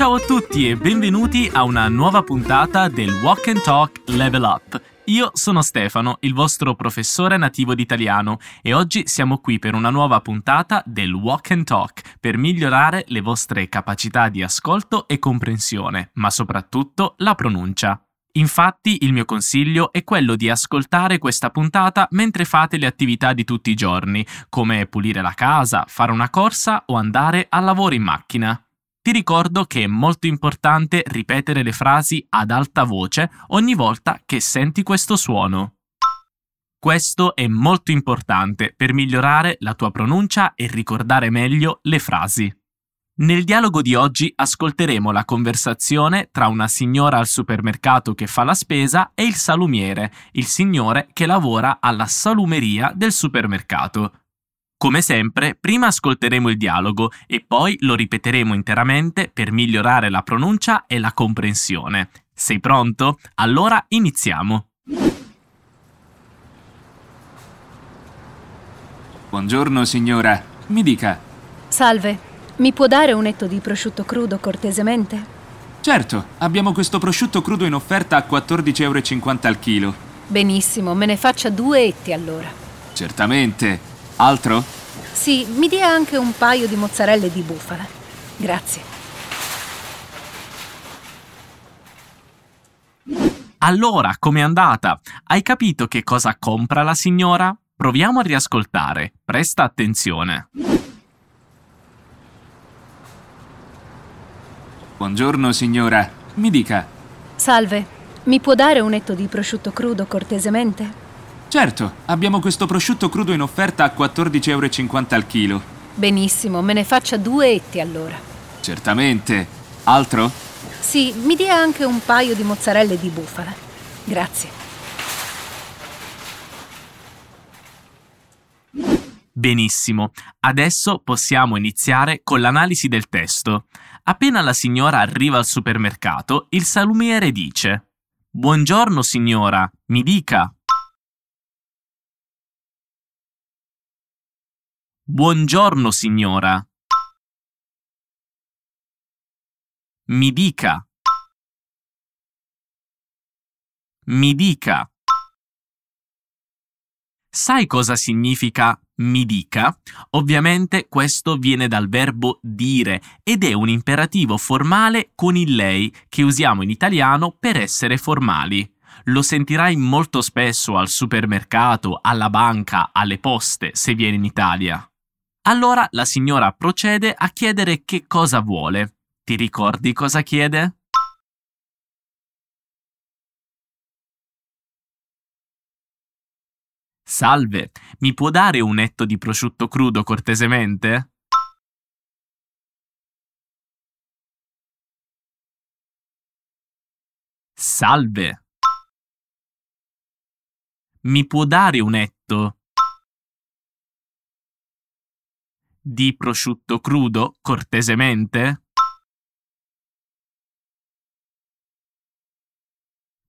Ciao a tutti e benvenuti a una nuova puntata del Walk and Talk Level Up. Io sono Stefano, il vostro professore nativo d'italiano e oggi siamo qui per una nuova puntata del Walk and Talk per migliorare le vostre capacità di ascolto e comprensione, ma soprattutto la pronuncia. Infatti il mio consiglio è quello di ascoltare questa puntata mentre fate le attività di tutti i giorni, come pulire la casa, fare una corsa o andare al lavoro in macchina. Ti ricordo che è molto importante ripetere le frasi ad alta voce ogni volta che senti questo suono. Questo è molto importante per migliorare la tua pronuncia e ricordare meglio le frasi. Nel dialogo di oggi ascolteremo la conversazione tra una signora al supermercato che fa la spesa e il salumiere, il signore che lavora alla salumeria del supermercato. Come sempre, prima ascolteremo il dialogo e poi lo ripeteremo interamente per migliorare la pronuncia e la comprensione. Sei pronto? Allora iniziamo. Buongiorno signora, mi dica. Salve, mi può dare un etto di prosciutto crudo cortesemente? Certo, abbiamo questo prosciutto crudo in offerta a 14,50 euro al chilo. Benissimo, me ne faccia due etti allora. Certamente. Altro? Sì, mi dia anche un paio di mozzarelle di bufala. Grazie. Allora, com'è andata? Hai capito che cosa compra la signora? Proviamo a riascoltare. Presta attenzione. Buongiorno signora, mi dica. Salve, mi può dare un etto di prosciutto crudo cortesemente? Certo, abbiamo questo prosciutto crudo in offerta a 14,50 euro al chilo. Benissimo, me ne faccia due etti allora. Certamente. Altro? Sì, mi dia anche un paio di mozzarelle di bufala. Grazie. Benissimo, adesso possiamo iniziare con l'analisi del testo. Appena la signora arriva al supermercato, il salumiere dice Buongiorno signora, mi dica. Buongiorno signora. Mi dica. Mi dica. Sai cosa significa mi dica? Ovviamente questo viene dal verbo dire ed è un imperativo formale con il lei che usiamo in italiano per essere formali. Lo sentirai molto spesso al supermercato, alla banca, alle poste se vieni in Italia. Allora la signora procede a chiedere che cosa vuole. Ti ricordi cosa chiede? Salve, mi può dare un etto di prosciutto crudo cortesemente? Salve. Mi può dare un etto di prosciutto crudo, cortesemente?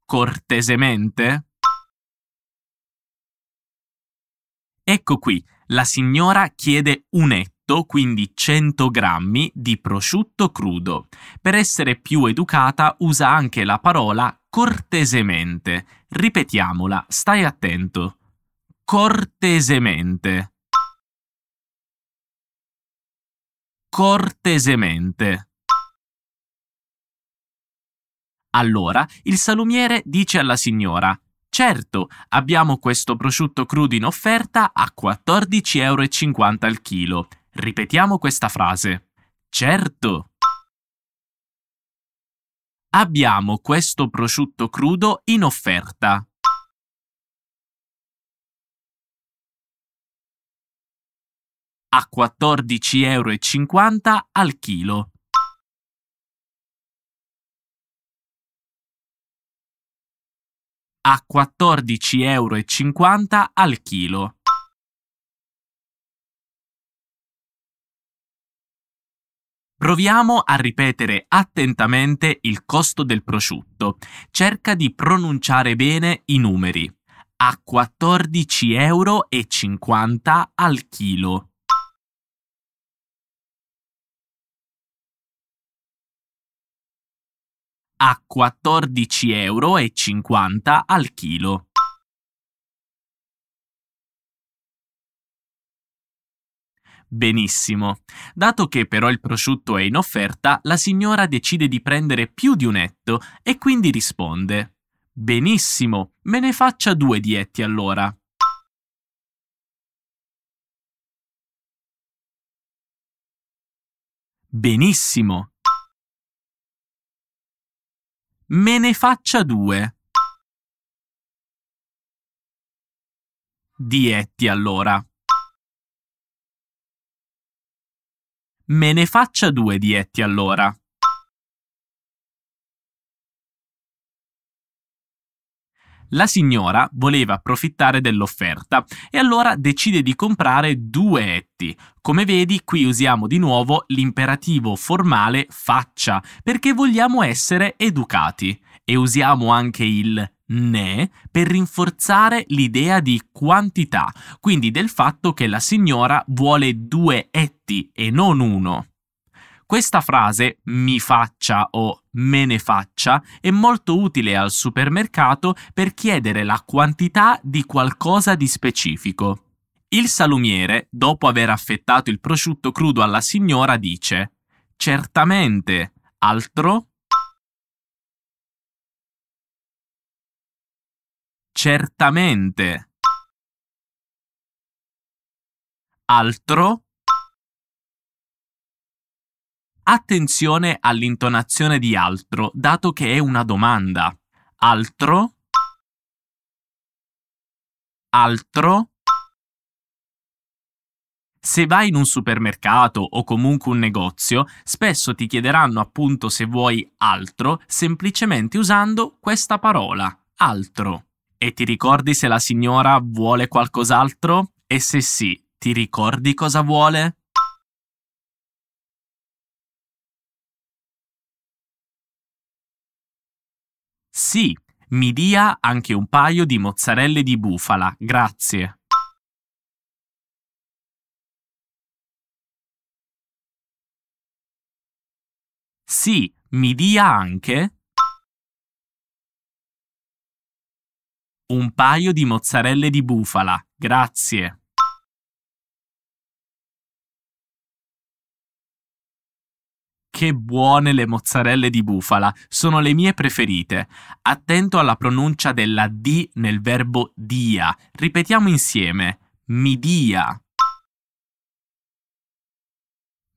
Cortesemente? Ecco qui, la signora chiede un etto, quindi 100 grammi, di prosciutto crudo. Per essere più educata usa anche la parola cortesemente. Ripetiamola, stai attento. Cortesemente. Cortesemente. Allora il salumiere dice alla signora Certo, abbiamo questo prosciutto crudo in offerta a 14,50 euro al chilo. Ripetiamo questa frase. Certo. Abbiamo questo prosciutto crudo in offerta. A 14,50 euro al chilo. A 14,50 euro al chilo. Proviamo a ripetere attentamente il costo del prosciutto. Cerca di pronunciare bene i numeri. A 14,50 euro al chilo. A 14,50 euro al chilo. Benissimo. Dato che però il prosciutto è in offerta, la signora decide di prendere più di un etto e quindi risponde: Benissimo, me ne faccia due di etti allora. Benissimo. Me ne faccia due. Dietti allora. Me ne faccia due dietti allora. La signora voleva approfittare dell'offerta e allora decide di comprare due etti. Come vedi, qui usiamo di nuovo l'imperativo formale faccia perché vogliamo essere educati e usiamo anche il ne per rinforzare l'idea di quantità, quindi del fatto che la signora vuole due etti e non uno. Questa frase mi faccia o me ne faccia è molto utile al supermercato per chiedere la quantità di qualcosa di specifico. Il salumiere, dopo aver affettato il prosciutto crudo alla signora, dice Certamente, altro? Certamente. Altro? Attenzione all'intonazione di altro, dato che è una domanda. Altro? Altro? Se vai in un supermercato o comunque un negozio, spesso ti chiederanno appunto se vuoi altro semplicemente usando questa parola, altro. E ti ricordi se la signora vuole qualcos'altro? E se sì, ti ricordi cosa vuole? Sì, mi dia anche un paio di mozzarelle di bufala, grazie. Sì, mi dia anche Un paio di mozzarelle di bufala, grazie. Che buone le mozzarelle di bufala, sono le mie preferite. Attento alla pronuncia della D nel verbo dia. Ripetiamo insieme. Mi dia.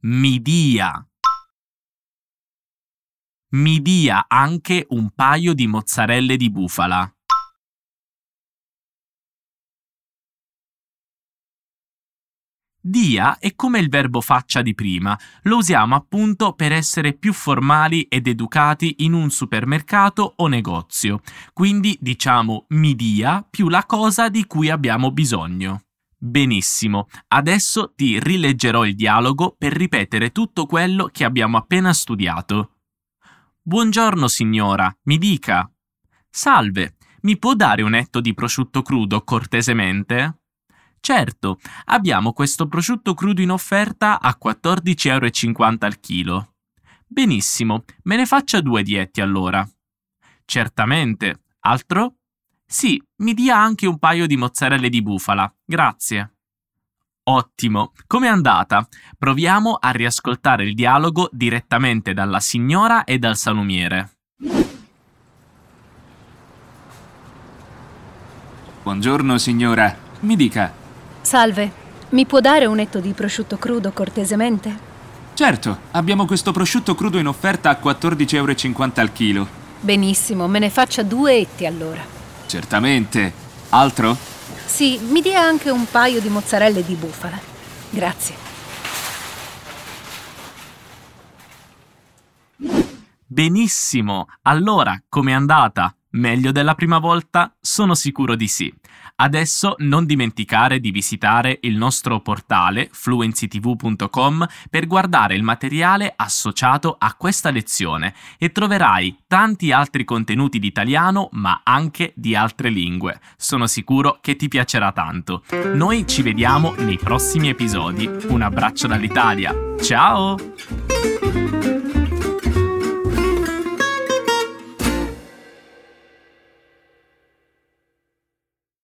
Mi dia. Mi dia anche un paio di mozzarelle di bufala. Dia è come il verbo faccia di prima, lo usiamo appunto per essere più formali ed educati in un supermercato o negozio, quindi diciamo mi dia più la cosa di cui abbiamo bisogno. Benissimo, adesso ti rileggerò il dialogo per ripetere tutto quello che abbiamo appena studiato. Buongiorno signora, mi dica. Salve, mi può dare un etto di prosciutto crudo cortesemente? Certo, abbiamo questo prosciutto crudo in offerta a 14,50 euro al chilo. Benissimo, me ne faccia due dietti allora. Certamente. Altro? Sì, mi dia anche un paio di mozzarelle di bufala, grazie. Ottimo, com'è andata? Proviamo a riascoltare il dialogo direttamente dalla signora e dal salumiere. Buongiorno signora, mi dica, Salve, mi può dare un etto di prosciutto crudo cortesemente? Certo, abbiamo questo prosciutto crudo in offerta a 14,50 euro al chilo. Benissimo, me ne faccia due etti allora. Certamente. Altro? Sì, mi dia anche un paio di mozzarelle di bufala. Grazie. Benissimo. Allora, com'è andata? Meglio della prima volta? Sono sicuro di sì. Adesso non dimenticare di visitare il nostro portale fluencytv.com per guardare il materiale associato a questa lezione e troverai tanti altri contenuti di italiano ma anche di altre lingue. Sono sicuro che ti piacerà tanto. Noi ci vediamo nei prossimi episodi. Un abbraccio dall'Italia. Ciao!